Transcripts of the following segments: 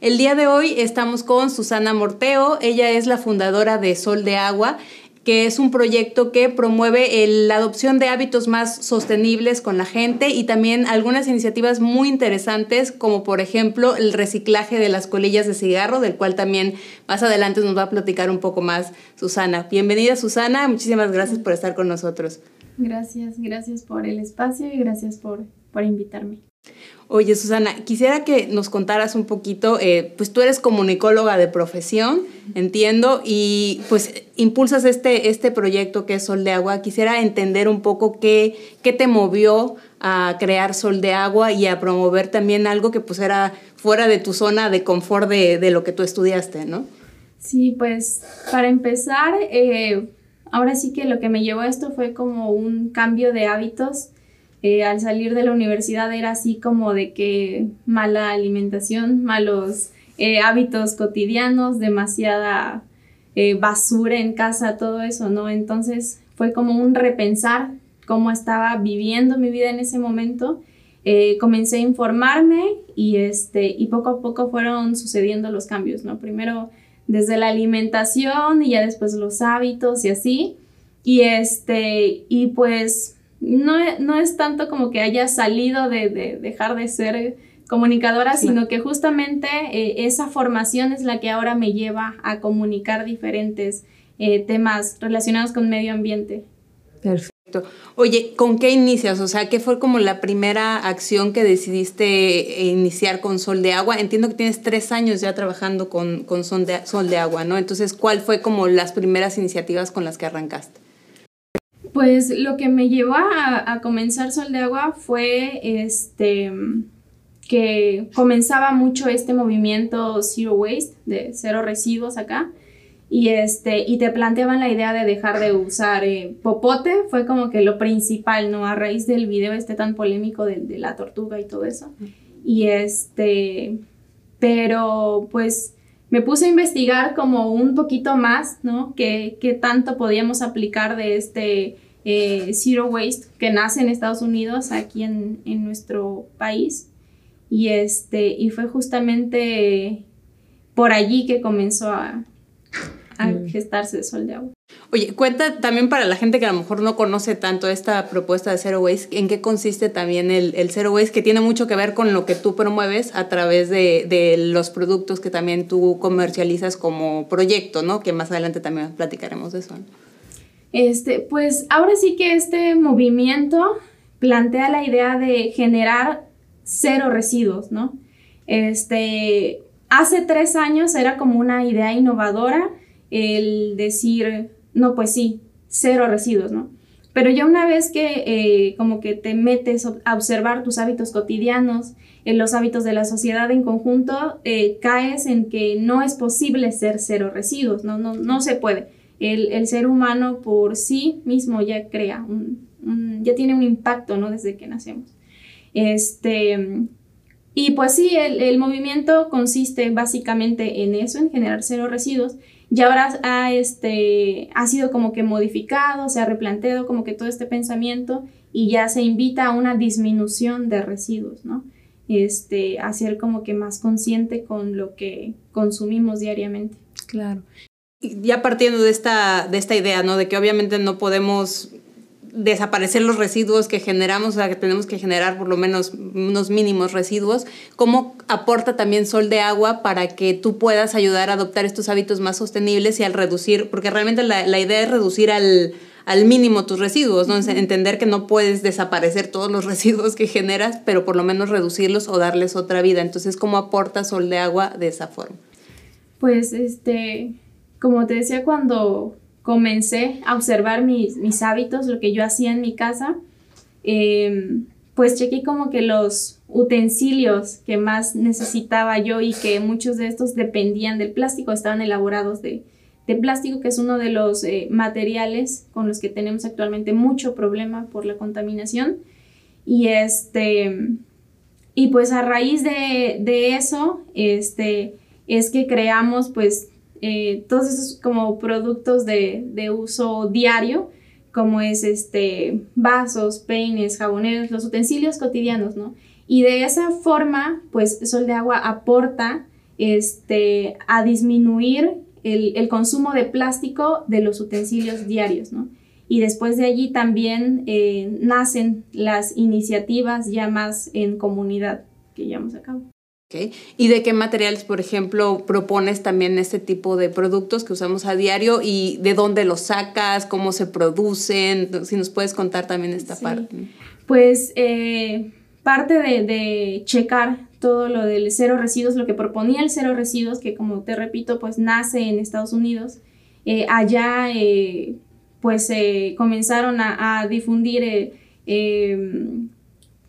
El día de hoy estamos con Susana Morteo. Ella es la fundadora de Sol de Agua, que es un proyecto que promueve la adopción de hábitos más sostenibles con la gente y también algunas iniciativas muy interesantes, como por ejemplo el reciclaje de las colillas de cigarro, del cual también más adelante nos va a platicar un poco más Susana. Bienvenida Susana, muchísimas gracias por estar con nosotros. Gracias, gracias por el espacio y gracias por, por invitarme. Oye, Susana, quisiera que nos contaras un poquito, eh, pues tú eres comunicóloga de profesión, entiendo, y pues impulsas este, este proyecto que es Sol de Agua. Quisiera entender un poco qué, qué te movió a crear Sol de Agua y a promover también algo que pues era fuera de tu zona de confort de, de lo que tú estudiaste, ¿no? Sí, pues para empezar, eh, ahora sí que lo que me llevó a esto fue como un cambio de hábitos eh, al salir de la universidad era así como de que mala alimentación, malos eh, hábitos cotidianos, demasiada eh, basura en casa, todo eso, ¿no? Entonces fue como un repensar cómo estaba viviendo mi vida en ese momento. comencé a informarme y, este, y poco a poco fueron sucediendo los cambios, ¿no? Primero desde la alimentación y ya después los hábitos y así. Y, este, y pues no, es tanto como que haya salido de, dejar de ser comunicadora, sino que justamente eh, esa formación es la que ahora me lleva a comunicar diferentes eh, temas relacionados con medio ambiente. Perfecto. Oye, ¿con qué inicias? O sea, ¿qué fue como la primera acción que decidiste iniciar con Sol de Agua? Entiendo que tienes tres años ya trabajando con, con Sol, de, Sol de Agua, ¿no? Entonces, ¿cuál fue como las primeras iniciativas con las que arrancaste? Pues lo que me llevó a, comenzar Sol de Agua fue este que comenzaba mucho este movimiento Zero Waste, de cero residuos acá, y, este, y te planteaban la idea de dejar de usar eh, popote, fue como que lo principal, ¿no? A raíz del video este tan polémico de, de la tortuga y todo eso. Y este, pero pues me puse a investigar como un poquito más, ¿no? ¿Qué, tanto podíamos aplicar de este eh, Zero Waste que nace en Estados Unidos, aquí en, nuestro país? Y, este, y fue justamente por allí que comenzó a, a mm. gestarse Sol de Agua. Oye, cuenta también para la gente que a lo mejor no conoce tanto esta propuesta de Zero Waste, ¿en qué consiste también el, el Zero Waste? Que tiene mucho que ver con lo que tú promueves a través de, de, los productos que también tú comercializas como proyecto, ¿no? Que más adelante también platicaremos de eso. Este, pues ahora sí que este movimiento plantea la idea de generar cero residuos, ¿no? Este, hace tres años era como una idea innovadora el decir, no, pues sí, cero residuos, ¿no? Pero ya una vez que eh, como que te metes a observar tus hábitos cotidianos, en los hábitos de la sociedad en conjunto, eh, caes en que no es posible ser cero residuos, no, no, no se puede. El, ser humano por sí mismo ya crea, ya tiene un impacto, ¿no? Desde que nacemos. Este, y pues sí, el, el movimiento consiste básicamente en eso, en generar cero residuos ya ahora ha, este, ha sido como que modificado, se ha replanteado como que todo este pensamiento y ya se invita a una disminución de residuos, ¿no? Este, a ser como que más consciente con lo que consumimos diariamente. Claro. Ya partiendo de esta, de esta idea, ¿no? De que obviamente no podemos desaparecer los residuos que generamos, o sea, que tenemos que generar por lo menos unos mínimos residuos, ¿cómo aporta también Sol de Agua para que tú puedas ayudar a adoptar estos hábitos más sostenibles y al reducir, porque realmente la, la idea es reducir al, al mínimo tus residuos, ¿no? Entender que no puedes desaparecer todos los residuos que generas, pero por lo menos reducirlos o darles otra vida. Entonces, ¿cómo aporta Sol de Agua de esa forma? Pues, este, como te decía, cuando comencé a observar mis, mis hábitos, lo que yo hacía en mi casa, em, pues chequé como que los utensilios que más necesitaba yo y que muchos de estos dependían del plástico, estaban elaborados de, plástico, que es uno de los eh, materiales con los que tenemos actualmente mucho problema por la contaminación. Y este, y pues a raíz de, eso, este, es que creamos pues eh, todos esos como productos de, de uso diario como es este, vasos, peines, jaboneros, los utensilios cotidianos, ¿no? Y de esa forma, pues Sol de Agua aporta este, a disminuir el, consumo de plástico de los utensilios diarios, ¿no? Y después de allí también eh, nacen las iniciativas ya más en comunidad que llevamos a cabo. ¿Y de qué materiales, por ejemplo, propones también este tipo de productos que usamos a diario y de dónde los sacas, cómo se producen? Si nos puedes contar también esta parte. Pues eh, parte de, checar todo lo del cero residuos, lo que proponía el cero residuos, que como te repito, pues nace en Estados Unidos. Eh, allá eh, pues comenzaron a, a difundir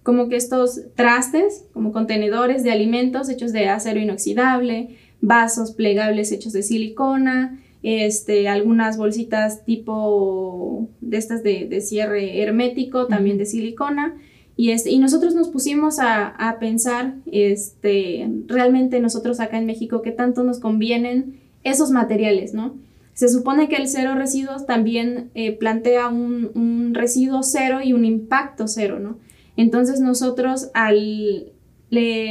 como que estos trastes, como contenedores de alimentos hechos de acero inoxidable, vasos plegables hechos de silicona, este, algunas bolsitas tipo de estas de, cierre hermético, también de silicona. Y, este, y nosotros nos pusimos a, pensar, este, realmente nosotros acá en México, qué tanto nos convienen esos materiales, ¿no? Se supone que el cero residuos también eh, plantea un, un, residuo cero y un impacto cero, ¿no? Entonces nosotros al,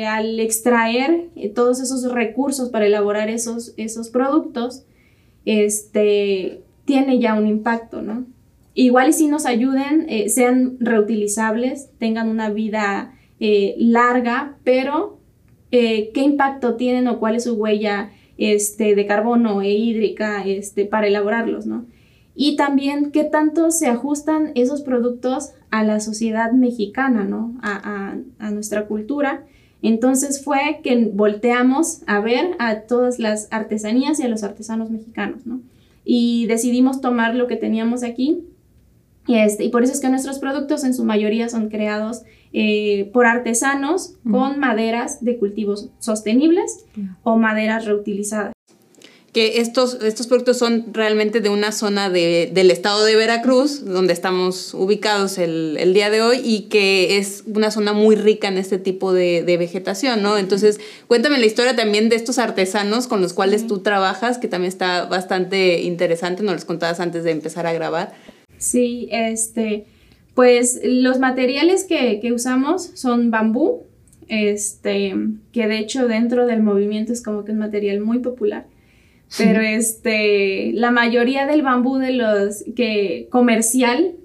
al extraer eh, todos esos recursos para elaborar esos, esos productos, este, tiene ya un impacto, ¿no? Igual y si nos ayuden, eh, sean reutilizables, tengan una vida eh, larga, pero ¿qué impacto tienen o cuál es su huella este, de carbono e hídrica este, para elaborarlos, ¿no? y también qué tanto se ajustan esos productos a la sociedad mexicana, ¿no? A, nuestra cultura. Entonces fue que volteamos a ver a todas las artesanías y a los artesanos mexicanos, ¿no? Y decidimos tomar lo que teníamos aquí y, este, y por eso es que nuestros productos en su mayoría son creados eh, por artesanos con maderas de cultivos sostenibles o maderas reutilizadas que estos, estos productos son realmente de una zona de, del estado de Veracruz, donde estamos ubicados el, el, día de hoy, y que es una zona muy rica en este tipo de, de, vegetación, ¿no? Entonces, cuéntame la historia también de estos artesanos con los cuales tú trabajas, que también está bastante interesante, nos los contabas antes de empezar a grabar. Sí, este, pues los materiales que, que usamos son bambú, este, que de hecho dentro del movimiento es como que un material muy popular pero este, la mayoría del bambú de los que comercial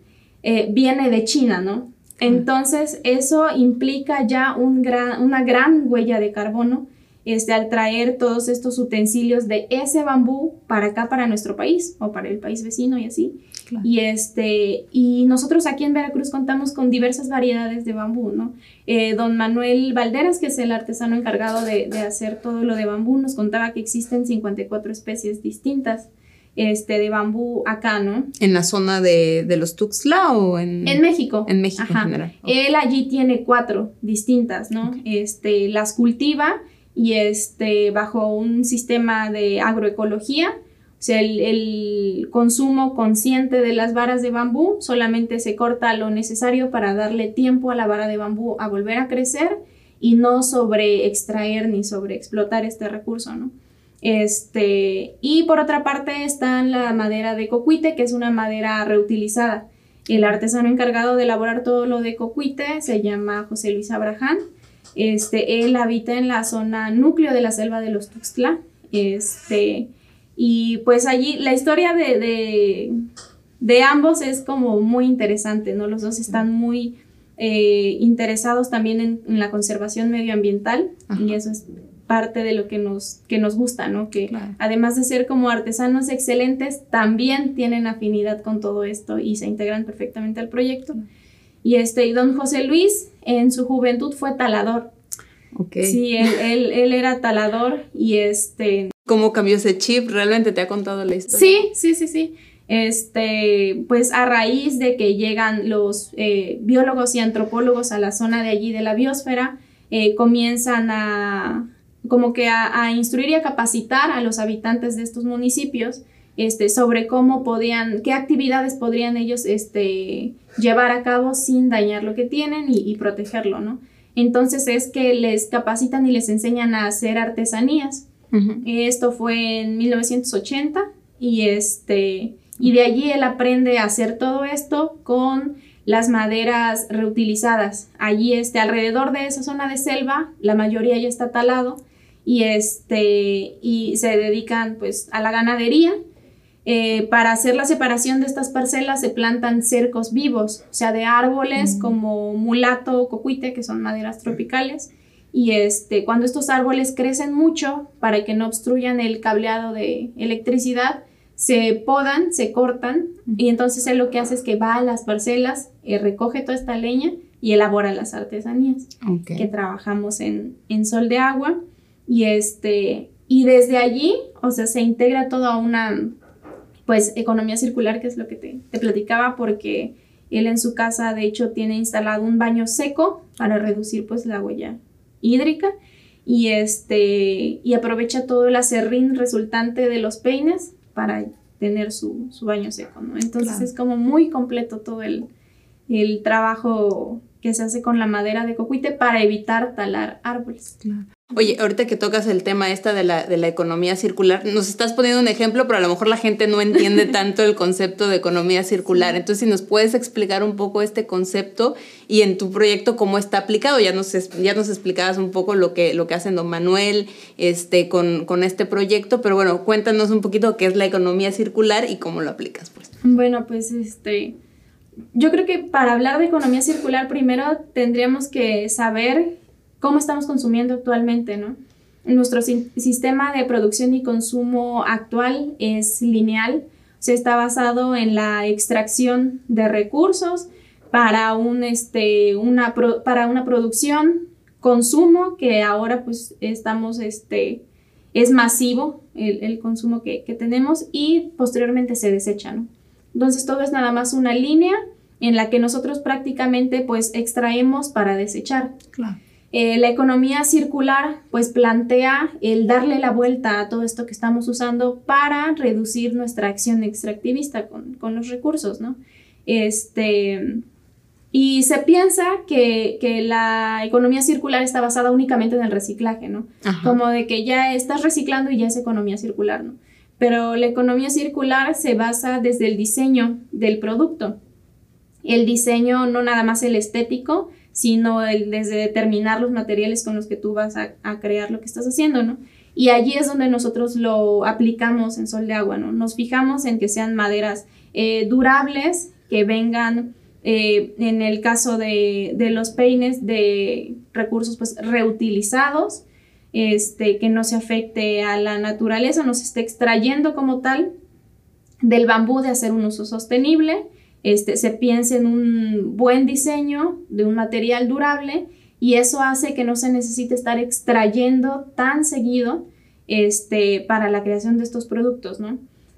eh, viene de China, ¿no? Entonces eso implica ya un gran, una gran huella de carbono este, al traer todos estos utensilios de ese bambú para acá, para nuestro país o para el país vecino y así. Y, este, y nosotros aquí en Veracruz contamos con diversas variedades de bambú, ¿no? Eh, don Manuel Valderas, que es el artesano encargado de, de, hacer todo lo de bambú, nos contaba que existen 54 especies distintas este, de bambú acá, ¿no? ¿En la zona de, de los Tuxtla o en...? En México. En México en general. Él allí tiene cuatro distintas, ¿no? Este, las cultiva y este, bajo un sistema de agroecología, o sea, el, consumo consciente de las varas de bambú solamente se corta lo necesario para darle tiempo a la vara de bambú a volver a crecer y no sobre extraer ni sobre explotar este recurso, ¿no? Este, y por otra parte está la madera de cocuite, que es una madera reutilizada. El artesano encargado de elaborar todo lo de cocuite se llama José Luis Abraham este, él habita en la zona núcleo de la selva de los Tuxtla. Este, y pues allí la historia de, de, ambos es como muy interesante, ¿no? Los dos están muy eh, interesados también en, la conservación medioambiental y eso es parte de lo que nos, que nos gusta, ¿no? Que además de ser como artesanos excelentes, también tienen afinidad con todo esto y se integran perfectamente al proyecto. Y este, y don José Luis en su juventud fue talador. Okay. Sí, él, él, era talador y este... ¿Cómo cambió ese chip? ¿Realmente te ha contado la historia? Sí, sí, sí, sí. Este, pues a raíz de que llegan los eh, biólogos y antropólogos a la zona de allí de la biosfera, eh, comienzan a como que a, instruir y a capacitar a los habitantes de estos municipios este, sobre cómo podían, qué actividades podrían ellos este, llevar a cabo sin dañar lo que tienen y, y protegerlo, ¿no? Entonces es que les capacitan y les enseñan a hacer artesanías. Esto fue en 1980 y este y de allí él aprende a hacer todo esto con las maderas reutilizadas. Allí este alrededor de esa zona de selva, la mayoría ya está talado y este y se dedican pues a la ganadería eh, para hacer la separación de estas parcelas se plantan cercos vivos, o sea, de árboles como mulato o cocuite, que son maderas tropicales. Y este, cuando estos árboles crecen mucho, para que no obstruyan el cableado de electricidad, se podan, se cortan, y entonces él lo que hace es que va a las parcelas, eh, recoge toda esta leña y elabora las artesanías que trabajamos en, en Sol de Agua. Y, este, y desde allí, o sea, se integra toda una pues economía circular, que es lo que te, platicaba, porque él en su casa de hecho tiene instalado un baño seco para reducir pues la huella hídrica y este y aprovecha todo el acerrín resultante de los peines para tener su, baño seco, ¿no? Entonces es como muy completo todo el, el trabajo que se hace con la madera de cocuite para evitar talar árboles. Oye, ahorita que tocas el tema esta de la, de la economía circular, nos estás poniendo un ejemplo, pero a lo mejor la gente no entiende tanto el concepto de economía circular. Entonces, si nos puedes explicar un poco este concepto y en tu proyecto cómo está aplicado, ya nos, ya nos explicabas un poco lo que, lo que hace don Manuel este, con, con este proyecto, pero bueno, cuéntanos un poquito qué es la economía circular y cómo lo aplicas, pues. Bueno, pues este, yo creo que para hablar de economía circular primero tendríamos que saber cómo estamos consumiendo actualmente, ¿no? Nuestro sistema de producción y consumo actual es lineal, se está basado en la extracción de recursos para, un, este, una, para una producción, consumo, que ahora pues estamos, este, es masivo el, consumo que, que, tenemos y posteriormente se desecha, ¿no? Entonces todo es nada más una línea en la que nosotros prácticamente pues extraemos para desechar. Claro. Eh, la economía circular pues plantea el darle la vuelta a todo esto que estamos usando para reducir nuestra acción extractivista con, los recursos, ¿no? Este, y se piensa que, la economía circular está basada únicamente en el reciclaje, ¿no? Como de que ya estás reciclando y ya es economía circular, ¿no? Pero la economía circular se basa desde el diseño del producto. El diseño no nada más el estético, sino desde determinar los materiales con los que tú vas a, crear lo que estás haciendo, ¿no? Y allí es donde nosotros lo aplicamos en Sol de Agua, ¿no? Nos fijamos en que sean maderas eh, durables, que vengan, eh, en el caso de, los peines, de recursos pues reutilizados, este, que no se afecte a la naturaleza, no se esté extrayendo como tal del bambú de hacer un uso sostenible este, se piense en un buen diseño de un material durable y eso hace que no se necesite estar extrayendo tan seguido este, para la creación de estos productos.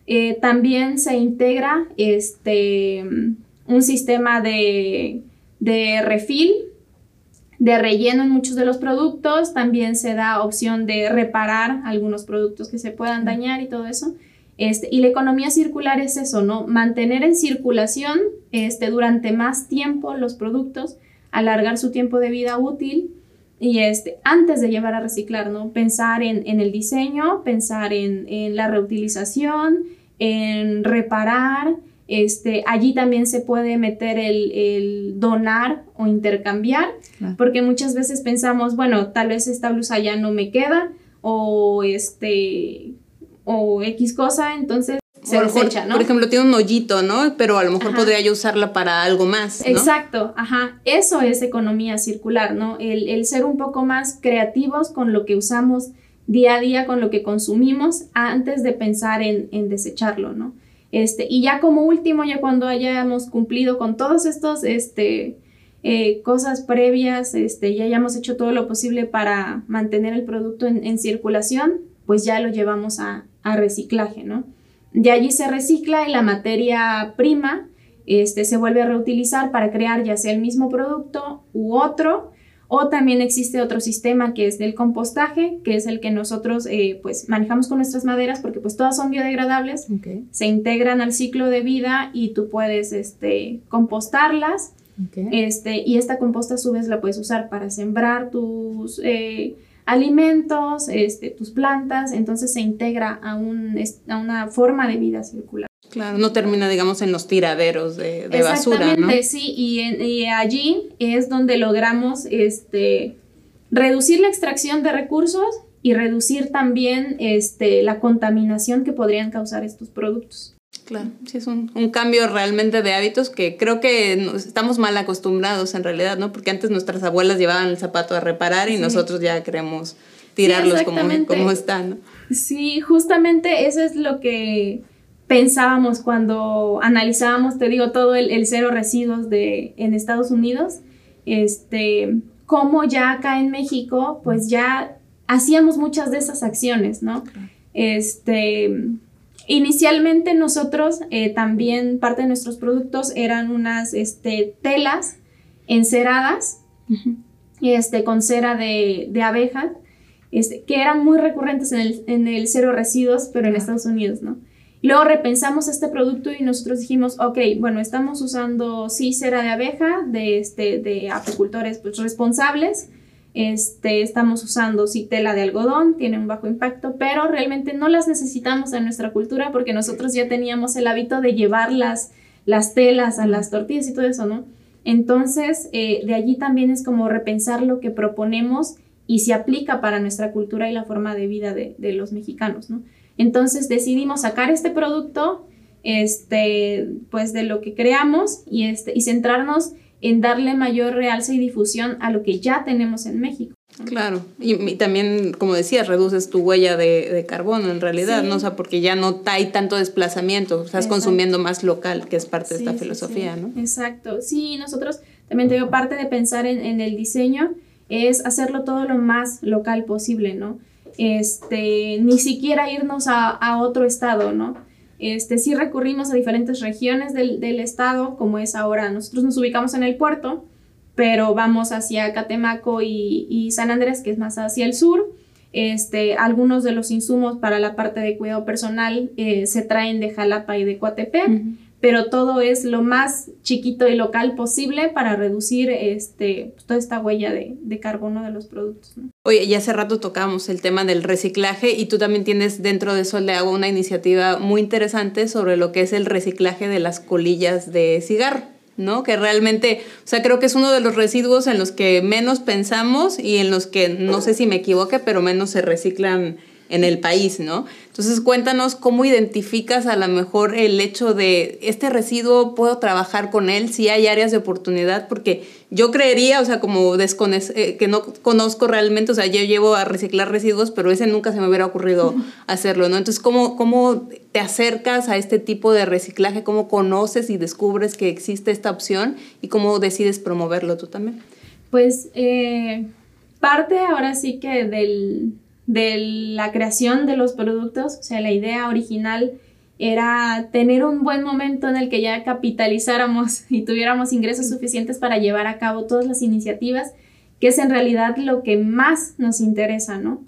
Eh, también se integra este, un sistema de, de refil, de relleno en muchos de los productos, también se da opción de reparar algunos productos que se puedan dañar y todo eso. Este, y la economía circular es eso, ¿no? Mantener en circulación este, durante más tiempo los productos, alargar su tiempo de vida útil y este, antes de llevar a reciclar, ¿no? Pensar en, el diseño, pensar en, la reutilización, en reparar. Este, allí también se puede meter el, donar o intercambiar, porque muchas veces pensamos, bueno, tal vez esta blusa ya no me queda o este o X cosa, entonces se desecha, ¿no? Por ejemplo, tiene un hoyito, ¿no? Pero a lo mejor podría yo usarla para algo más. ¿no? Exacto, ajá. Eso es economía circular, ¿no? El, ser un poco más creativos con lo que usamos día a día, con lo que consumimos, antes de pensar en, desecharlo, ¿no? Este, y ya como último, ya cuando hayamos cumplido con todos estos este, eh, cosas previas, este, ya hayamos hecho todo lo posible para mantener el producto en circulación, pues ya lo llevamos a, reciclaje, ¿no? de allí se recicla y la materia prima este, se vuelve a reutilizar para crear ya sea el mismo producto u otro. O también existe otro sistema que es del compostaje, que es el que nosotros eh, pues manejamos con nuestras maderas porque pues todas son biodegradables, se integran al ciclo de vida y tú puedes este, compostarlas. Este, y esta composta a su vez la puedes usar para sembrar tus eh, alimentos, este, tus plantas, entonces se integra a, un, a una forma de vida circular. Claro, no termina, digamos, en los tiraderos de, de basura, ¿no? sí, y, y, allí es donde logramos este, reducir la extracción de recursos y reducir también este, la contaminación que podrían causar estos productos. Claro, sí, es un, un, cambio realmente de hábitos que creo que estamos mal acostumbrados en realidad, ¿no? Porque antes nuestras abuelas llevaban el zapato a reparar y nosotros ya queremos tirarlos como, como están, ¿no? Sí, justamente eso es lo que pensábamos cuando analizábamos, te digo, todo el, cero residuos de, en Estados Unidos, este, como ya acá en México, pues ya hacíamos muchas de esas acciones, ¿no? Este, inicialmente nosotros eh, también parte de nuestros productos eran unas este, telas enceradas, este, con cera de, de abeja, este, que eran muy recurrentes en el, en el cero residuos, pero en Estados Unidos, ¿no? Luego repensamos este producto y nosotros dijimos, ok, bueno, estamos usando sí cera de abeja de, este, de apicultores pues, responsables, este, estamos usando sí tela de algodón, tiene un bajo impacto, pero realmente no las necesitamos en nuestra cultura porque nosotros ya teníamos el hábito de llevar las, las telas a las tortillas y todo eso, ¿no? Entonces, eh, de allí también es como repensar lo que proponemos y se aplica para nuestra cultura y la forma de vida de, de los mexicanos, ¿no? Entonces decidimos sacar este producto, este, pues de lo que creamos y, este, y centrarnos en darle mayor realce y difusión a lo que ya tenemos en México. Claro, y, también, como decías, reduces tu huella de, carbono en realidad, ¿no? O sea, porque ya no hay tanto desplazamiento, estás consumiendo más local, que es parte de esta filosofía, ¿no? Exacto, sí, nosotros también tengo parte de pensar en, en el diseño es hacerlo todo lo más local posible, ¿no? Este, ni siquiera irnos a, otro estado, ¿no? Este, sí recurrimos a diferentes regiones del, estado, como es ahora, nosotros nos ubicamos en el puerto, pero vamos hacia Catemaco y, San Andrés, que es más hacia el sur. Este, algunos de los insumos para la parte de cuidado personal eh, se traen de Jalapa y de Coatepec pero todo es lo más chiquito y local posible para reducir este, pues, toda esta huella de, carbono de los productos. Oye, ya hace rato tocamos el tema del reciclaje y tú también tienes dentro de Sol de Agua una iniciativa muy interesante sobre lo que es el reciclaje de las colillas de cigarro. ¿no? Que realmente, o sea, creo que es uno de los residuos en los que menos pensamos y en los que, no sé si me equivoque, pero menos se reciclan en el país, ¿no? Entonces cuéntanos cómo identificas a lo mejor el hecho de este residuo, puedo trabajar con él, si hay áreas de oportunidad, porque yo creería, o sea, como eh, que no conozco realmente, o sea, yo llevo a reciclar residuos, pero ese nunca se me hubiera ocurrido hacerlo, ¿no? Entonces, ¿cómo, ¿cómo te acercas a este tipo de reciclaje? ¿Cómo conoces y descubres que existe esta opción y cómo decides promoverlo tú también? Pues eh, parte ahora sí que del de la creación de los productos, o sea, la idea original era tener un buen momento en el que ya capitalizáramos y tuviéramos ingresos suficientes para llevar a cabo todas las iniciativas, que es en realidad lo que más nos interesa, ¿no?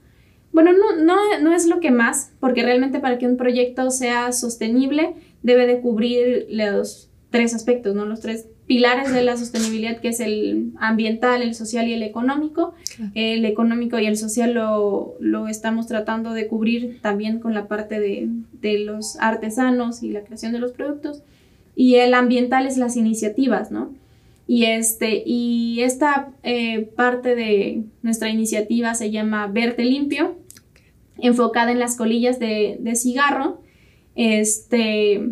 Bueno, no, no, no es lo que más, porque realmente para que un proyecto sea sostenible debe de cubrir los tres aspectos, ¿no? Los tres pilares de la sostenibilidad, que es el ambiental, el social y el económico. El económico y el social lo, lo, estamos tratando de cubrir también con la parte de, de, los artesanos y la creación de los productos. Y el ambiental es las iniciativas, ¿no? Y, este, y esta eh, parte de nuestra iniciativa se llama Verte Limpio, enfocada en las colillas de, de cigarro. Este,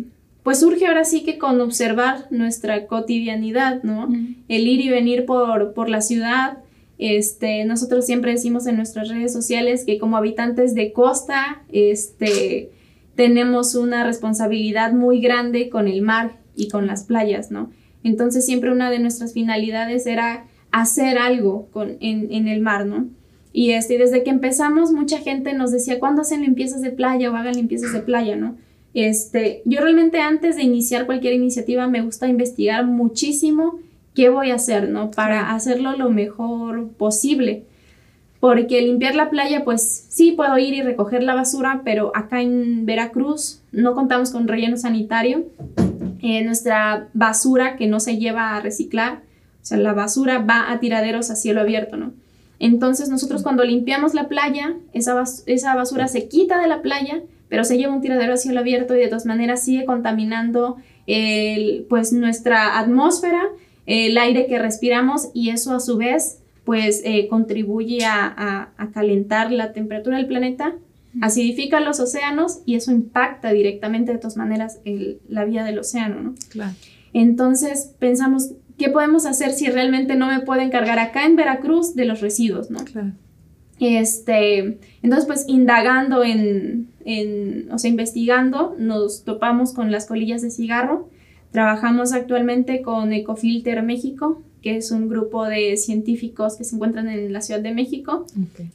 pues surge ahora sí que con observar nuestra cotidianidad, ¿no? El ir y venir por, por la ciudad. Este, nosotros siempre decimos en nuestras redes sociales que como habitantes de costa, este, tenemos una responsabilidad muy grande con el mar y con las playas, ¿no? Entonces siempre una de nuestras finalidades era hacer algo con, en, en el mar, ¿no? Y este, desde que empezamos mucha gente nos decía, ¿cuándo hacen limpiezas de playa o hagan limpiezas de playa, ¿no? Este, yo realmente antes de iniciar cualquier iniciativa me gusta investigar muchísimo qué voy a hacer, ¿no? Para hacerlo lo mejor posible. Porque limpiar la playa, pues sí puedo ir y recoger la basura, pero acá en Veracruz no contamos con relleno sanitario. Eh, nuestra basura que no se lleva a reciclar, o sea, la basura va a tiraderos a cielo abierto, ¿no? Entonces nosotros cuando limpiamos la playa, esa, esa basura se quita de la playa, pero se lleva un tiradero a cielo abierto y de todas maneras sigue contaminando el, pues nuestra atmósfera, el aire que respiramos y eso a su vez pues eh, contribuye a, calentar la temperatura del planeta, acidifica los océanos y eso impacta directamente de todas maneras la vida del océano, ¿no? Claro. Entonces pensamos, ¿qué podemos hacer si realmente no me puedo encargar acá en Veracruz de los residuos, ¿no? Claro. Este, entonces, pues indagando en, en, o sea, investigando, nos topamos con las colillas de cigarro. Trabajamos actualmente con Ecofilter México, que es un grupo de científicos que se encuentran en la Ciudad de México.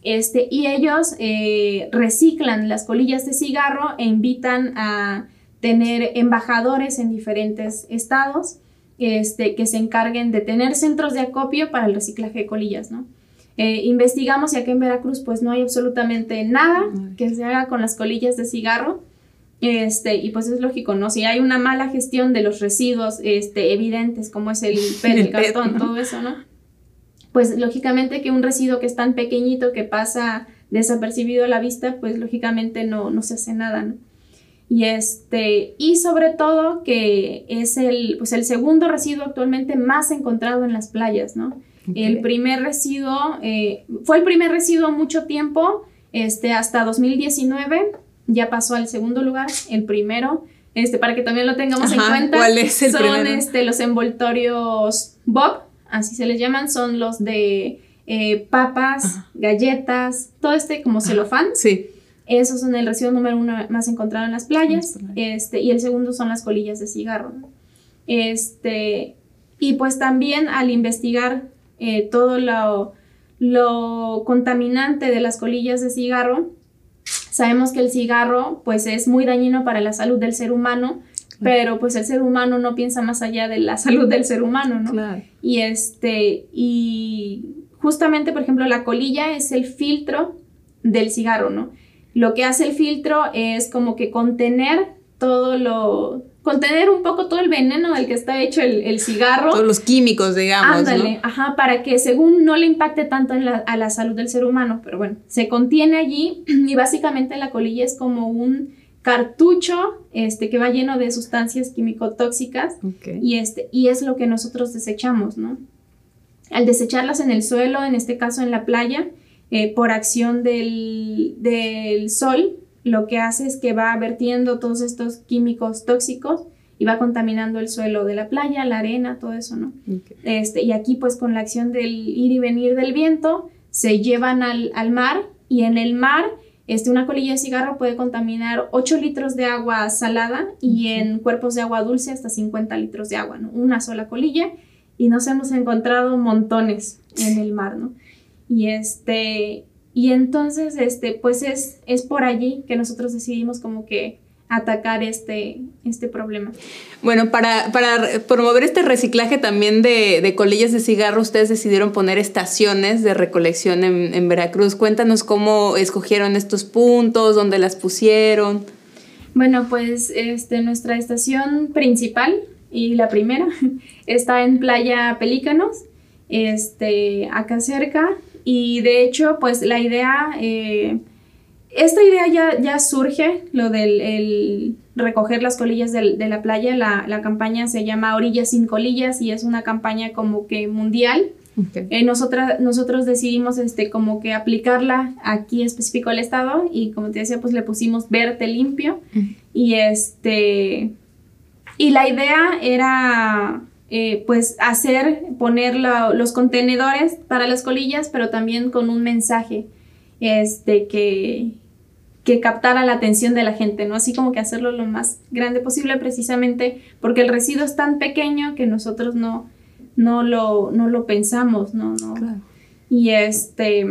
Este, y ellos eh, reciclan las colillas de cigarro e invitan a tener embajadores en diferentes estados este, que se encarguen de tener centros de acopio para el reciclaje de colillas, ¿no? Eh, investigamos y aquí en Veracruz pues no hay absolutamente nada que se haga con las colillas de cigarro. Este, y pues es lógico, ¿no? Si hay una mala gestión de los residuos este, evidentes, como es el PET, el cartón, todo eso, ¿no? Pues lógicamente que un residuo que es tan pequeñito que pasa desapercibido a la vista, pues lógicamente no, no se hace nada, ¿no? Y, este, y sobre todo que es el, pues el segundo residuo actualmente más encontrado en las playas, ¿no? El primer residuo, eh, fue el primer residuo mucho tiempo, este, hasta 2019, ya pasó al segundo lugar, el primero, este, para que también lo tengamos en cuenta. ¿Cuál es el son este, los envoltorios Bob, así se les llaman, son los de eh, papas, galletas, todo este como celofán. Sí. Esos son el residuo número uno más encontrado en las playas. Este, y el segundo son las colillas de cigarro. Este, y pues también al investigar eh, todo lo, lo contaminante de las colillas de cigarro. Sabemos que el cigarro pues es muy dañino para la salud del ser humano, pero pues el ser humano no piensa más allá de la salud del ser humano, ¿no? Y este, y justamente, por ejemplo, la colilla es el filtro del cigarro, ¿no? Lo que hace el filtro es como que contener todo lo, contener un poco todo el veneno del que está hecho el, cigarro. Todos los químicos, digamos. Ándale, ajá, para que según no le impacte tanto a la salud del ser humano, pero bueno, se contiene allí y básicamente la colilla es como un cartucho este, que va lleno de sustancias químico-tóxicas y, este, y es lo que nosotros desechamos, ¿no? Al desecharlas en el suelo, en este caso en la playa, eh, por acción del, del sol, lo que hace es que va vertiendo todos estos químicos tóxicos y va contaminando el suelo de la playa, la arena, todo eso, ¿no? Este, y aquí pues con la acción del ir y venir del viento se llevan al, mar y en el mar este, una colilla de cigarro puede contaminar 8 litros de agua salada y en cuerpos de agua dulce hasta 50 litros de agua, ¿no? Una sola colilla y nos hemos encontrado montones en el mar, ¿no? Y este, y entonces, este, pues es, es por allí que nosotros decidimos como que atacar este, este problema. Bueno, para, para promover este reciclaje también de, de, colillas de cigarro, ustedes decidieron poner estaciones de recolección en, en, Veracruz. Cuéntanos cómo escogieron estos puntos, dónde las pusieron. Bueno, pues este, nuestra estación principal y la primera está en Playa Pelícanos, este, acá cerca, y de hecho, pues la idea, eh, esta idea ya, ya surge, lo del recoger las colillas de, la playa, la, campaña se llama Orillas sin colillas y es una campaña como que mundial. Eh, nosotros decidimos este, como que aplicarla aquí específico al estado y como te decía, pues le pusimos verte limpio y este... Y la idea era eh, pues hacer, poner los contenedores para las colillas, pero también con un mensaje este, que, que captara la atención de la gente, ¿no? Así como que hacerlo lo más grande posible precisamente porque el residuo es tan pequeño que nosotros no, no, lo, no lo pensamos, ¿no? no. Y este...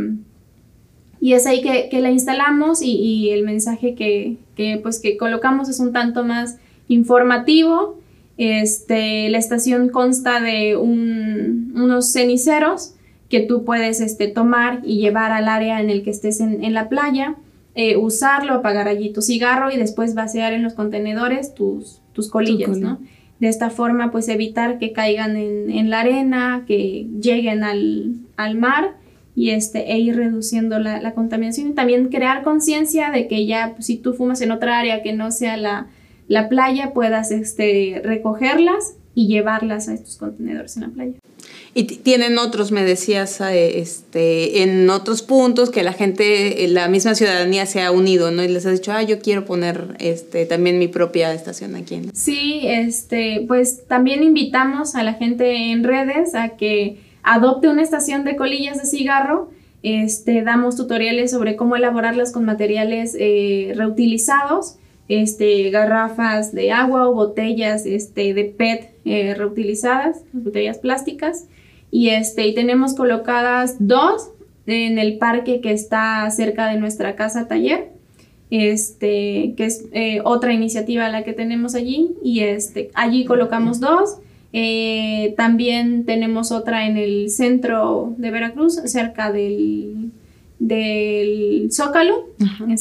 Y es ahí que, la instalamos y, el mensaje que, pues, que colocamos es un tanto más informativo. Este, la estación consta de unos ceniceros que tú puedes este, tomar y llevar al área en el que estés en, la playa, eh, usarlo, apagar allí tu cigarro y después vaciar en los contenedores tus, tus colillas, ¿no? De esta forma, pues evitar que caigan en, la arena, que lleguen al, al mar y este, e ir reduciendo la, contaminación y también crear conciencia de que ya pues, si tú fumas en otra área que no sea la, la playa, puedas este, recogerlas y llevarlas a estos contenedores en la playa. Y tienen otros, me decías, eh, este, en otros puntos que la gente, la misma ciudadanía se ha unido, ¿no? Y les ha dicho, ah, yo quiero poner este, también mi propia estación aquí. Sí, este, pues también invitamos a la gente en redes a que adopte una estación de colillas de cigarro. Este, damos tutoriales sobre cómo elaborarlas con materiales eh, reutilizados, este, garrafas de agua o botellas este, de PET eh, reutilizadas, botellas plásticas. Y, este, y tenemos colocadas dos en el parque que está cerca de nuestra casa taller, este, que es eh, otra iniciativa la que tenemos allí. Y este, allí colocamos dos. Eh, también tenemos otra en el centro de Veracruz, cerca del, del Zócalo.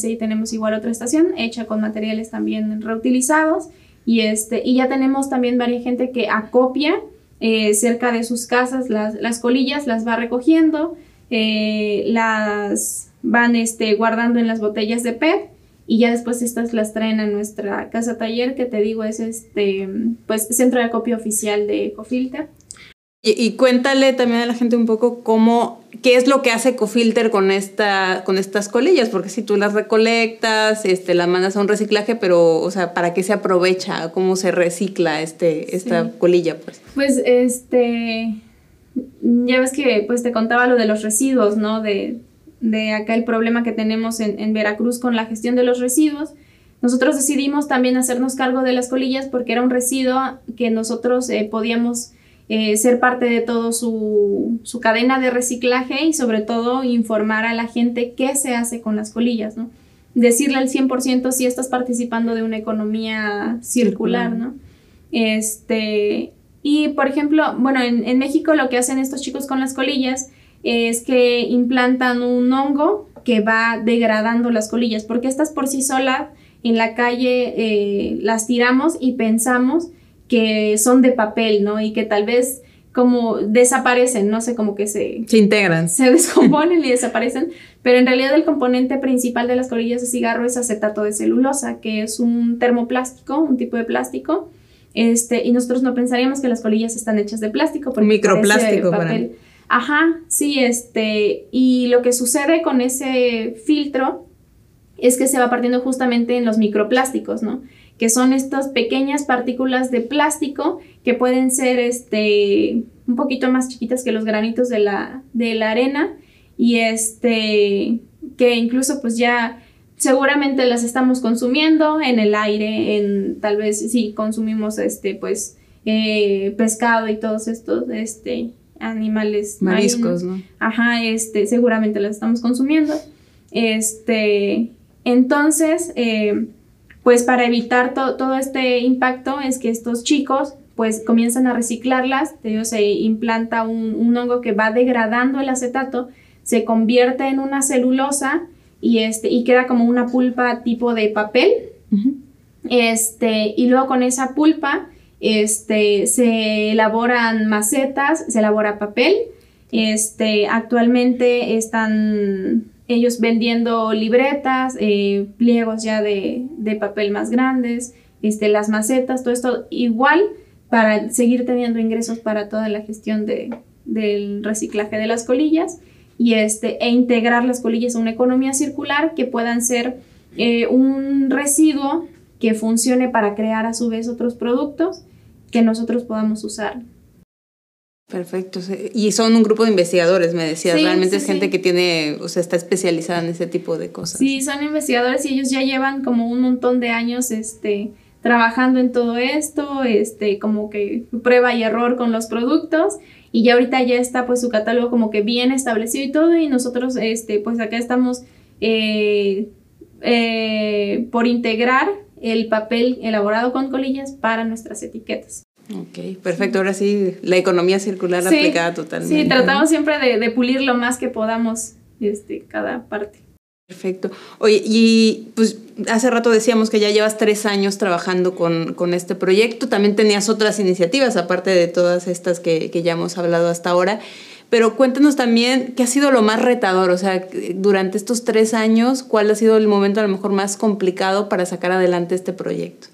Ahí tenemos igual otra estación hecha con materiales también reutilizados. Y, este, y ya tenemos también varias gente que acopia eh, cerca de sus casas las, colillas, las va recogiendo, eh, las van este, guardando en las botellas de PET y ya después estas las traen a nuestra casa taller, que te digo es este, pues centro de acopio oficial de Ecofilter. Y, cuéntale también a la gente un poco cómo, qué es lo que hace Ecofilter con, esta, con estas colillas, porque si tú las recolectas, este, las mandas a un reciclaje, pero, o sea, ¿para qué se aprovecha? ¿Cómo se recicla este, esta colilla? Pues? pues, este, ya ves que pues te contaba lo de los residuos, ¿no? De, de acá el problema que tenemos en, Veracruz con la gestión de los residuos. Nosotros decidimos también hacernos cargo de las colillas porque era un residuo que nosotros eh, podíamos eh, ser parte de todo su, cadena de reciclaje y sobre todo informar a la gente qué se hace con las colillas, ¿no? Decirle al 100% si estás participando de una economía circular, ¿no? Este, y por ejemplo, bueno, en, en México lo que hacen estos chicos con las colillas es que implantan un hongo que va degradando las colillas, porque estas por sí solas en la calle eh, las tiramos y pensamos que son de papel, ¿no? Y que tal vez como desaparecen, no sé, como que se... Se integran. Se descomponen y desaparecen, pero en realidad el componente principal de las colillas de cigarro es acetato de celulosa, que es un termoplástico, un tipo de plástico, este, y nosotros no pensaríamos que las colillas están hechas de plástico. Porque Microplástico, papel. Ajá, sí, este, y lo que sucede con ese filtro es que se va partiendo justamente en los microplásticos, ¿no? Que son estas pequeñas partículas de plástico que pueden ser, este, un poquito más chiquitas que los granitos de la, de la arena y este, que incluso pues ya seguramente las estamos consumiendo en el aire, en tal vez sí consumimos este, pues, eh, pescado y todos estos, este, animales mariscos, ¿no? Ajá, este, seguramente las estamos consumiendo. Este, entonces, eh, pues para evitar todo este impacto es que estos chicos pues comienzan a reciclarlas, ellos se implanta un, hongo que va degradando el acetato, se convierte en una celulosa y, este, y queda como una pulpa tipo de papel. este, y luego con esa pulpa este, se elaboran macetas, se elabora papel. Este, actualmente están ellos vendiendo libretas, eh, pliegos ya de, papel más grandes, este, las macetas, todo esto igual para seguir teniendo ingresos para toda la gestión de, del reciclaje de las colillas y este, e integrar las colillas a una economía circular que puedan ser eh, un residuo que funcione para crear a su vez otros productos que nosotros podamos usar. Perfecto. Y son un grupo de investigadores, me decías. Realmente es gente que tiene, o sea, está especializada en ese tipo de cosas. Sí, son investigadores y ellos ya llevan como un montón de años este, trabajando en todo esto, este, como que prueba y error con los productos y ya ahorita ya está pues su catálogo como que bien establecido y todo y nosotros este pues acá estamos eh, eh, por integrar el papel elaborado con colillas para nuestras etiquetas. Ok, perfecto. Ahora sí, la economía circular aplicada totalmente. Sí, tratamos siempre de, de, pulir lo más que podamos este, cada parte. Perfecto. Oye, y pues hace rato decíamos que ya llevas tres años trabajando con, con este proyecto. También tenías otras iniciativas, aparte de todas estas que, que ya hemos hablado hasta ahora. Pero cuéntanos también qué ha sido lo más retador, o sea, durante estos tres años, ¿cuál ha sido el momento a lo mejor más complicado para sacar adelante este proyecto?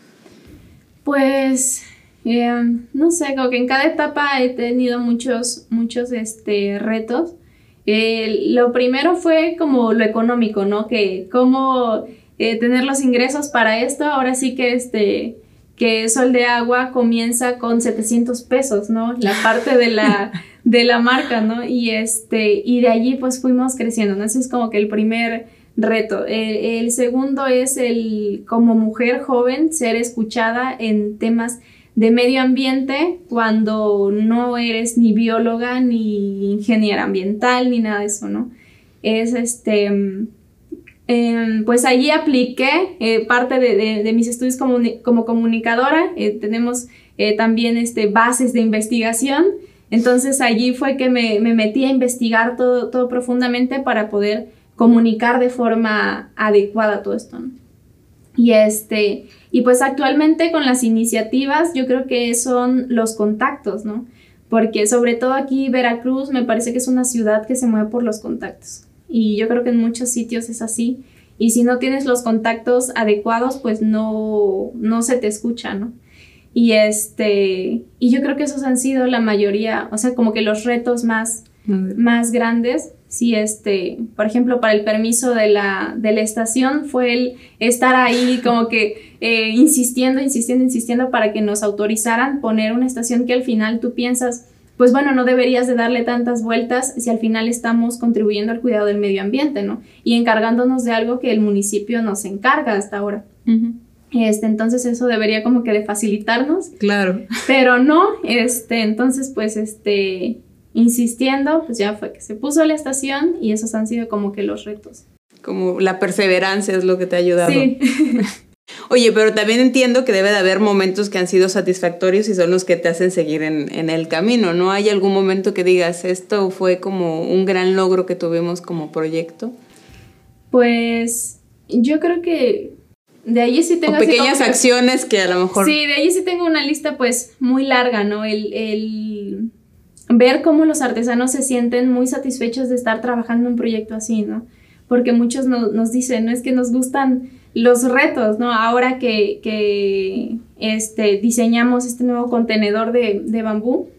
Pues, eh, no sé, como que en cada etapa he tenido muchos, muchos este, retos. Eh, lo primero fue como lo económico, ¿no? Que cómo eh, tener los ingresos para esto, ahora sí que este que Sol de Agua comienza con 700 pesos, ¿no? La parte de la, de la marca, ¿no? Y, este, y de allí pues fuimos creciendo, ¿no? Ese es como que el primer reto. El, segundo es el, como mujer joven, ser escuchada en temas de medio ambiente cuando no eres ni bióloga, ni ingeniera ambiental, ni nada de eso, ¿no? Es este Em, pues allí apliqué eh, parte de, mis estudios como, comunicadora. Eh, tenemos eh, también este, bases de investigación. Entonces allí fue que me, metí a investigar todo, todo, profundamente para poder comunicar de forma adecuada todo esto. Y, este, y pues actualmente con las iniciativas yo creo que son los contactos, ¿no? Porque sobre todo aquí Veracruz me parece que es una ciudad que se mueve por los contactos y yo creo que en muchos sitios es así. Y si no tienes los contactos adecuados, pues no, no se te escucha, ¿no? Y este, y yo creo que esos han sido la mayoría, o sea, como que los retos más, más grandes. Sí, este, por ejemplo, para el permiso de la, de la estación fue el estar ahí como que eh, insistiendo, insistiendo, insistiendo para que nos autorizaran poner una estación que al final tú piensas, pues bueno, no deberías de darle tantas vueltas si al final estamos contribuyendo al cuidado del medio ambiente, ¿no? Y encargándonos de algo que el municipio nos encarga hasta ahora. Este, entonces eso debería como que de facilitarnos. Claro. Pero no, este, entonces pues este, insistiendo, pues ya fue que se puso la estación y esos han sido como que los retos. Como la perseverancia es lo que te ha ayudado. Sí. Oye, pero también entiendo que debe de haber momentos que han sido satisfactorios y son los que te hacen seguir en, el camino, ¿no? ¿Hay algún momento que digas, esto fue como un gran logro que tuvimos como proyecto? Pues yo creo que de ahí sí tengo... O pequeñas acciones que a lo mejor... Sí, de ahí sí tengo una lista pues muy larga, ¿no? El, el ver cómo los artesanos se sienten muy satisfechos de estar trabajando en un proyecto así, ¿no? Porque muchos nos dicen, no es que nos gustan los retos, ¿no? Ahora que, que este, diseñamos este nuevo contenedor de, de, bambú,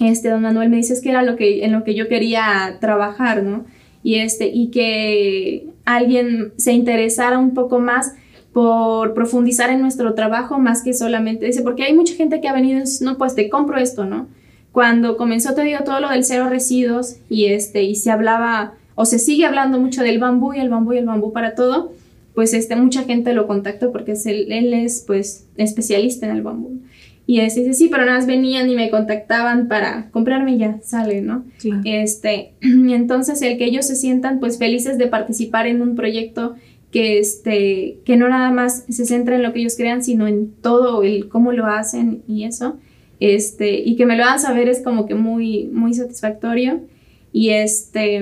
este, don Manuel me dice que era lo que, en lo que yo quería trabajar, ¿no? Y, este, y que alguien se interesara un poco más por profundizar en nuestro trabajo más que solamente, dice, porque hay mucha gente que ha venido y dice, no, pues te compro esto, ¿no? Cuando comenzó, te digo, todo lo del cero residuos y, este, y se hablaba, o se sigue hablando mucho del bambú y el bambú y el bambú para todo, pues este, mucha gente lo contactó porque él, es pues especialista en el bambú. Y este dice, sí, pero nada más venían y me contactaban para comprarme y ya sale, ¿no? Este, y entonces el que ellos se sientan pues felices de participar en un proyecto que, este, que no nada más se centra en lo que ellos crean, sino en todo el cómo lo hacen y eso, este, y que me lo hagan saber es como que muy, muy satisfactorio. Y este,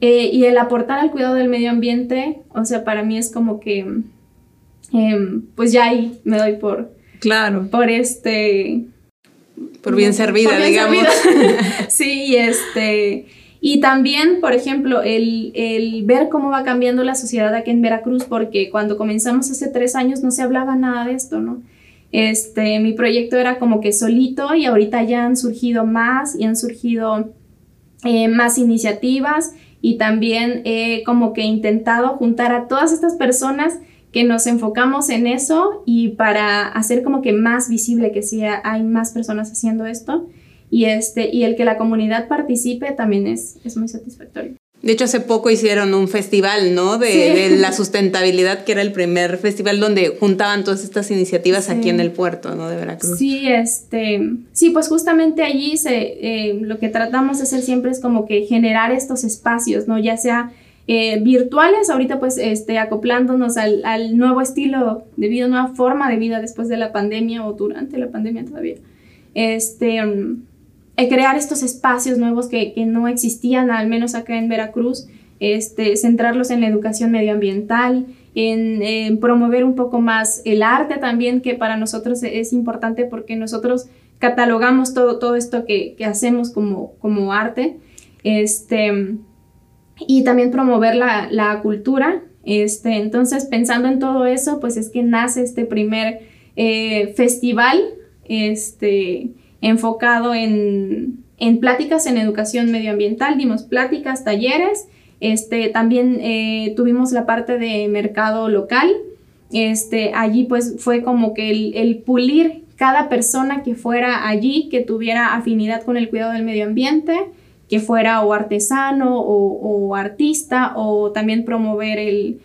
eh, y el aportar al cuidado del medio ambiente, o sea, para mí es como que, em, pues ya ahí me doy por... Claro. Por este... Por bien servida, digamos. sí, y este... Y también, por ejemplo, el, el, ver cómo va cambiando la sociedad aquí en Veracruz, porque cuando comenzamos hace tres años no se hablaba nada de esto, ¿no? Este, mi proyecto era como que solito y ahorita ya han surgido más y han surgido eh, más iniciativas y también he como que intentado juntar a todas estas personas que nos enfocamos en eso y para hacer como que más visible que sí hay más personas haciendo esto y, este, y el que la comunidad participe también es, es muy satisfactorio. De hecho, hace poco hicieron un festival, ¿no? De, la sustentabilidad, que era el primer festival donde juntaban todas estas iniciativas aquí en el puerto, ¿no? De Veracruz. Sí, este, sí, pues justamente allí se, eh, lo que tratamos de hacer siempre es como que generar estos espacios, ¿no? Ya sea eh, virtuales, ahorita pues este, acoplándonos al, al, nuevo estilo de vida, nueva forma de vida después de la pandemia o durante la pandemia todavía. Este, um, crear estos espacios nuevos que, que, no existían, al menos acá en Veracruz, este, centrarlos en la educación medioambiental, en, promover un poco más el arte también, que para nosotros es importante porque nosotros catalogamos todo, todo esto que, que hacemos como, como arte. Este, y también promover la, la, cultura. Este, entonces, pensando en todo eso, pues es que nace este primer eh, festival este, enfocado en, en, pláticas en educación medioambiental. Dimos pláticas, talleres. Este, también eh, tuvimos la parte de mercado local. Este, allí pues fue como que el, pulir cada persona que fuera allí, que tuviera afinidad con el cuidado del medio ambiente, que fuera o artesano o, artista o también promover el,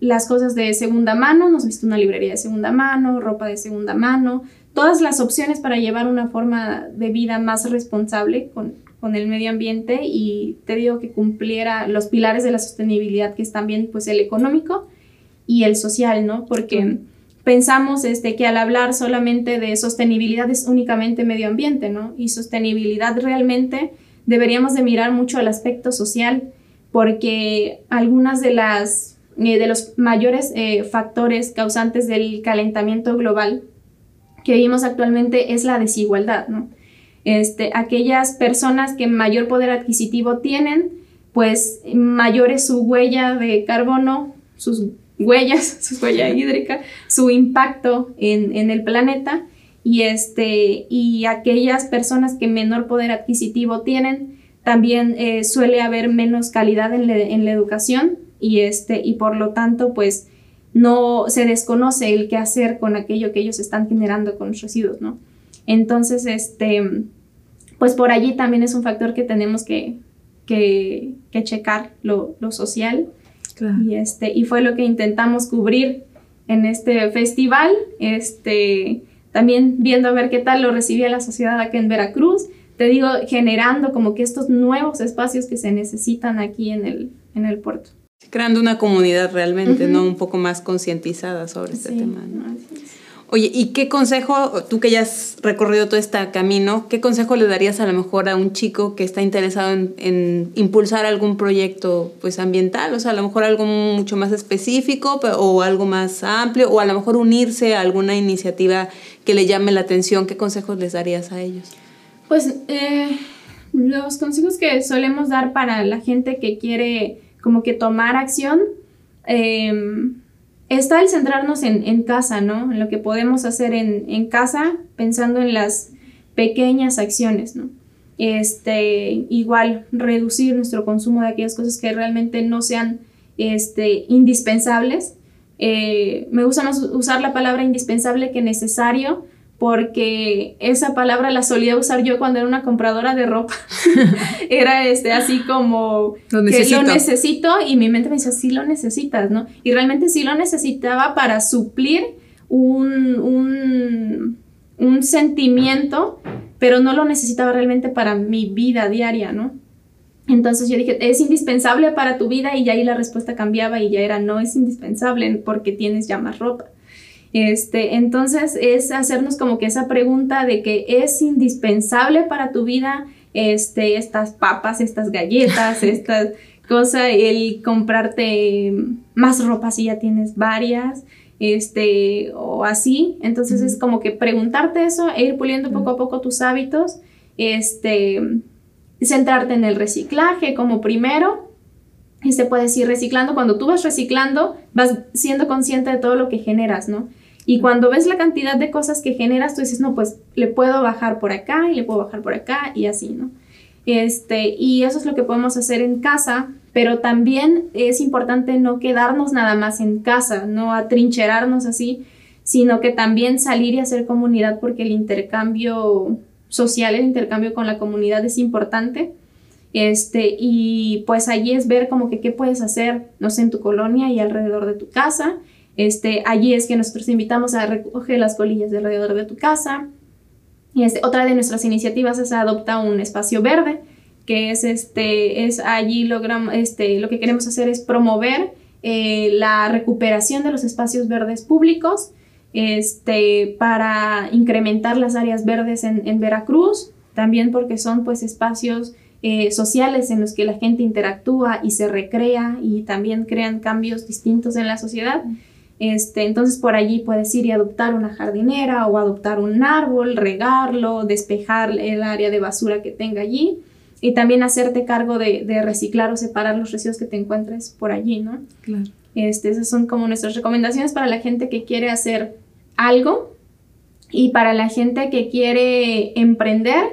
las cosas de segunda mano, nos visto una librería de segunda mano, ropa de segunda mano, todas las opciones para llevar una forma de vida más responsable con, con el medio ambiente y te digo que cumpliera los pilares de la sostenibilidad que es también pues el económico y el social, ¿no? Porque pensamos este, que al hablar solamente de sostenibilidad es únicamente medio ambiente, ¿no? Y sostenibilidad realmente deberíamos de mirar mucho al aspecto social porque algunas de las eh, de los mayores eh, factores causantes del calentamiento global que vimos actualmente es la desigualdad, ¿no? Este, aquellas personas que mayor poder adquisitivo tienen, pues mayor es su huella de carbono, sus huellas, su huella hídrica, su impacto en, el planeta y, este, y aquellas personas que menor poder adquisitivo tienen, también eh, suele haber menos calidad en, la educación y, este, y por lo tanto pues no se desconoce el qué hacer con aquello que ellos están generando con los residuos, ¿no? Entonces, este, pues por allí también es un factor que tenemos que, que, checar lo, lo social y, este, y fue lo que intentamos cubrir en este festival, este, también viendo a ver qué tal lo recibía la sociedad aquí en Veracruz, te digo, generando como que estos nuevos espacios que se necesitan aquí en el, en el puerto. Creando una comunidad realmente, ¿no? Un poco más concientizada sobre este tema. Oye, ¿y qué consejo, tú que ya has recorrido todo este camino, qué consejo le darías a lo mejor a un chico que está interesado en, impulsar algún proyecto pues ambiental? O sea, a lo mejor algo mucho más específico o algo más amplio, o a lo mejor unirse a alguna iniciativa que le llame la atención. ¿Qué consejos les darías a ellos? Pues eh, los consejos que solemos dar para la gente que quiere como que tomar acción. Eh, está el centrarnos en, casa, ¿no? En lo que podemos hacer en, casa, pensando en las pequeñas acciones, ¿no? Este, igual, reducir nuestro consumo de aquellas cosas que realmente no sean este, indispensables. Eh, me gusta más usar la palabra indispensable que necesario, porque esa palabra la solía usar yo cuando era una compradora de ropa. era este, así como lo que lo necesito y mi mente me decía, sí lo necesitas, ¿no? Y realmente sí lo necesitaba para suplir un, un, un sentimiento, pero no lo necesitaba realmente para mi vida diaria, ¿no? Entonces yo dije, es indispensable para tu vida y ya ahí la respuesta cambiaba y ya era, no es indispensable porque tienes ya más ropa. Este, entonces es hacernos como que esa pregunta de que es indispensable para tu vida este, estas papas, estas galletas, estas cosas, el comprarte más ropa si ya tienes varias, este, o así. Entonces es como que preguntarte eso e ir puliendo poco a poco tus hábitos, este, centrarte en el reciclaje como primero. Y se puede ir reciclando. Cuando tú vas reciclando, vas siendo consciente de todo lo que generas, ¿no? Y cuando ves la cantidad de cosas que generas, tú dices, no, pues le puedo bajar por acá y le puedo bajar por acá y así, ¿no? Este, y eso es lo que podemos hacer en casa, pero también es importante no quedarnos nada más en casa, no atrincherarnos así, sino que también salir y hacer comunidad porque el intercambio social, el intercambio con la comunidad es importante. Este, y pues allí es ver como que qué puedes hacer, no sé, en tu colonia y alrededor de tu casa. Este, allí es que nosotros invitamos a recoger las colillas de alrededor de tu casa. Y este, otra de nuestras iniciativas es adoptar un espacio verde, que es este, es allí logramos, este, lo que queremos hacer es promover eh, la recuperación de los espacios verdes públicos, este, para incrementar las áreas verdes en, en Veracruz, también porque son pues espacios eh, sociales en los que la gente interactúa y se recrea y también crean cambios distintos en la sociedad. Este, entonces por allí puedes ir y adoptar una jardinera o adoptar un árbol, regarlo, despejar el área de basura que tenga allí y también hacerte cargo de, de reciclar o separar los residuos que te encuentres por allí, ¿no? Claro. Este, esas son como nuestras recomendaciones para la gente que quiere hacer algo y para la gente que quiere emprender,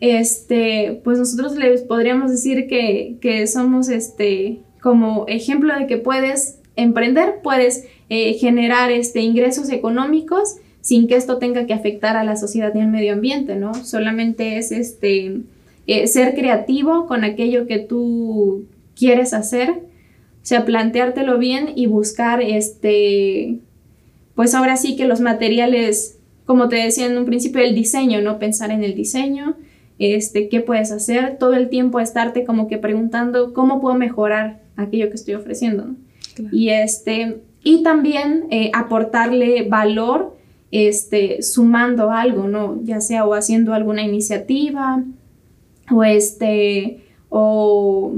este, pues nosotros les podríamos decir que, que, somos este, como ejemplo de que puedes emprender, puedes eh, generar este, ingresos económicos sin que esto tenga que afectar a la sociedad y al medio ambiente, ¿no? Solamente es este, eh, ser creativo con aquello que tú quieres hacer, o sea, planteártelo bien y buscar, este, pues ahora sí que los materiales como te decía en un principio, el diseño, ¿no? Pensar en el diseño, este, qué puedes hacer, todo el tiempo estarte como que preguntando cómo puedo mejorar aquello que estoy ofreciendo, ¿no? Y, este, y también eh, aportarle valor, este, sumando algo, ¿no? Ya sea o haciendo alguna iniciativa, o este, o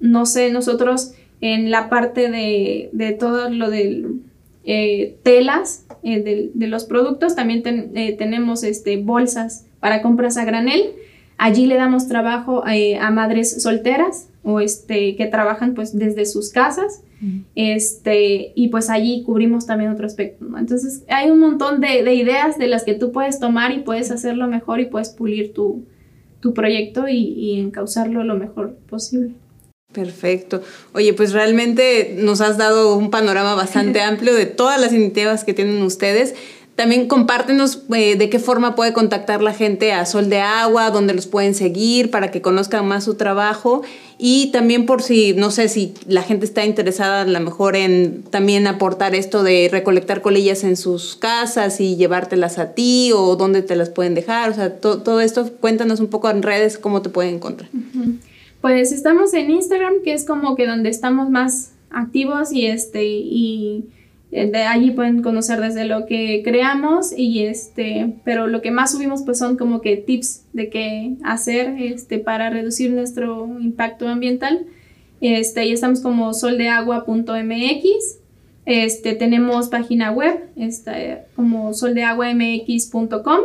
no sé, nosotros en la parte de, de todo lo del eh, telas eh, de, los productos, también eh, tenemos este, bolsas para compras a granel. Allí le damos trabajo a madres solteras o este, que trabajan pues desde sus casas. Este, y pues allí cubrimos también otro aspecto. Entonces hay un montón de, ideas de las que tú puedes tomar y puedes hacerlo mejor y puedes pulir tu, proyecto y, y encauzarlo lo mejor posible. Perfecto. Oye, pues realmente nos has dado un panorama bastante amplio de todas las iniciativas que tienen ustedes. También compártenos eh, de qué forma puede contactar la gente a Sol de Agua, dónde los pueden seguir para que conozcan más su trabajo y también por si, no sé, si la gente está interesada a lo mejor en también aportar esto de recolectar colillas en sus casas y llevártelas a ti o dónde te las pueden dejar. O sea, todo esto, cuéntanos un poco en redes cómo te pueden encontrar. Pues estamos en Instagram, que es como que donde estamos más activos y este y de allí pueden conocer desde lo que creamos y este, pero lo que más subimos pues son como que tips de qué hacer este para reducir nuestro impacto ambiental. Este, y estamos como soldeagua.mx. Este, tenemos página web, este, como soldeaguamx.com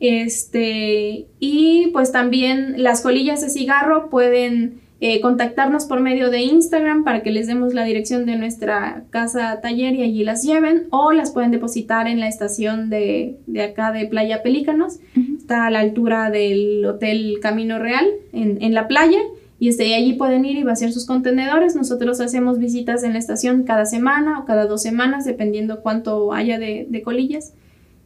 este, y pues también las colillas de cigarro pueden eh, contactarnos por medio de Instagram para que les demos la dirección de nuestra casa taller y allí las lleven o las pueden depositar en la estación de, acá de Playa Pelícanos. Está a la altura del Hotel Camino Real en, la playa y este, allí pueden ir y vaciar sus contenedores. Nosotros hacemos visitas en la estación cada semana o cada dos semanas dependiendo cuánto haya de, de colillas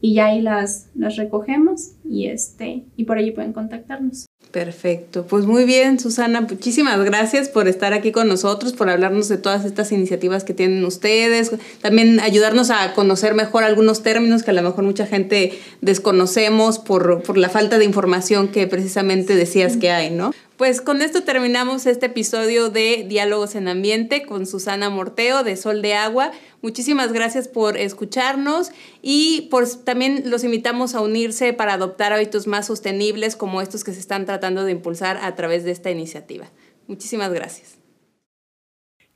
y ya ahí las, las recogemos y, este, y por allí pueden contactarnos. Perfecto, pues muy bien Susana, muchísimas gracias por estar aquí con nosotros, por hablarnos de todas estas iniciativas que tienen ustedes, también ayudarnos a conocer mejor algunos términos que a lo mejor mucha gente desconocemos por, por la falta de información que precisamente decías que hay, ¿no? Pues con esto terminamos este episodio de Diálogos en Ambiente con Susana Morteo de Sol de Agua. Muchísimas gracias por escucharnos y por, también los invitamos a unirse para adoptar hábitos más sostenibles como estos que se están tratando de impulsar a través de esta iniciativa. Muchísimas gracias.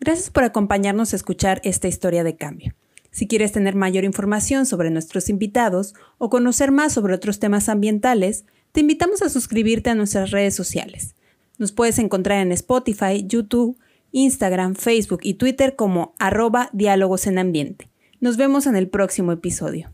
Gracias por acompañarnos a escuchar esta historia de cambio. Si quieres tener mayor información sobre nuestros invitados o conocer más sobre otros temas ambientales, te invitamos a suscribirte a nuestras redes sociales. Nos puedes encontrar en Spotify, YouTube, Instagram, Facebook y Twitter como arroba diálogos en ambiente. Nos vemos en el próximo episodio.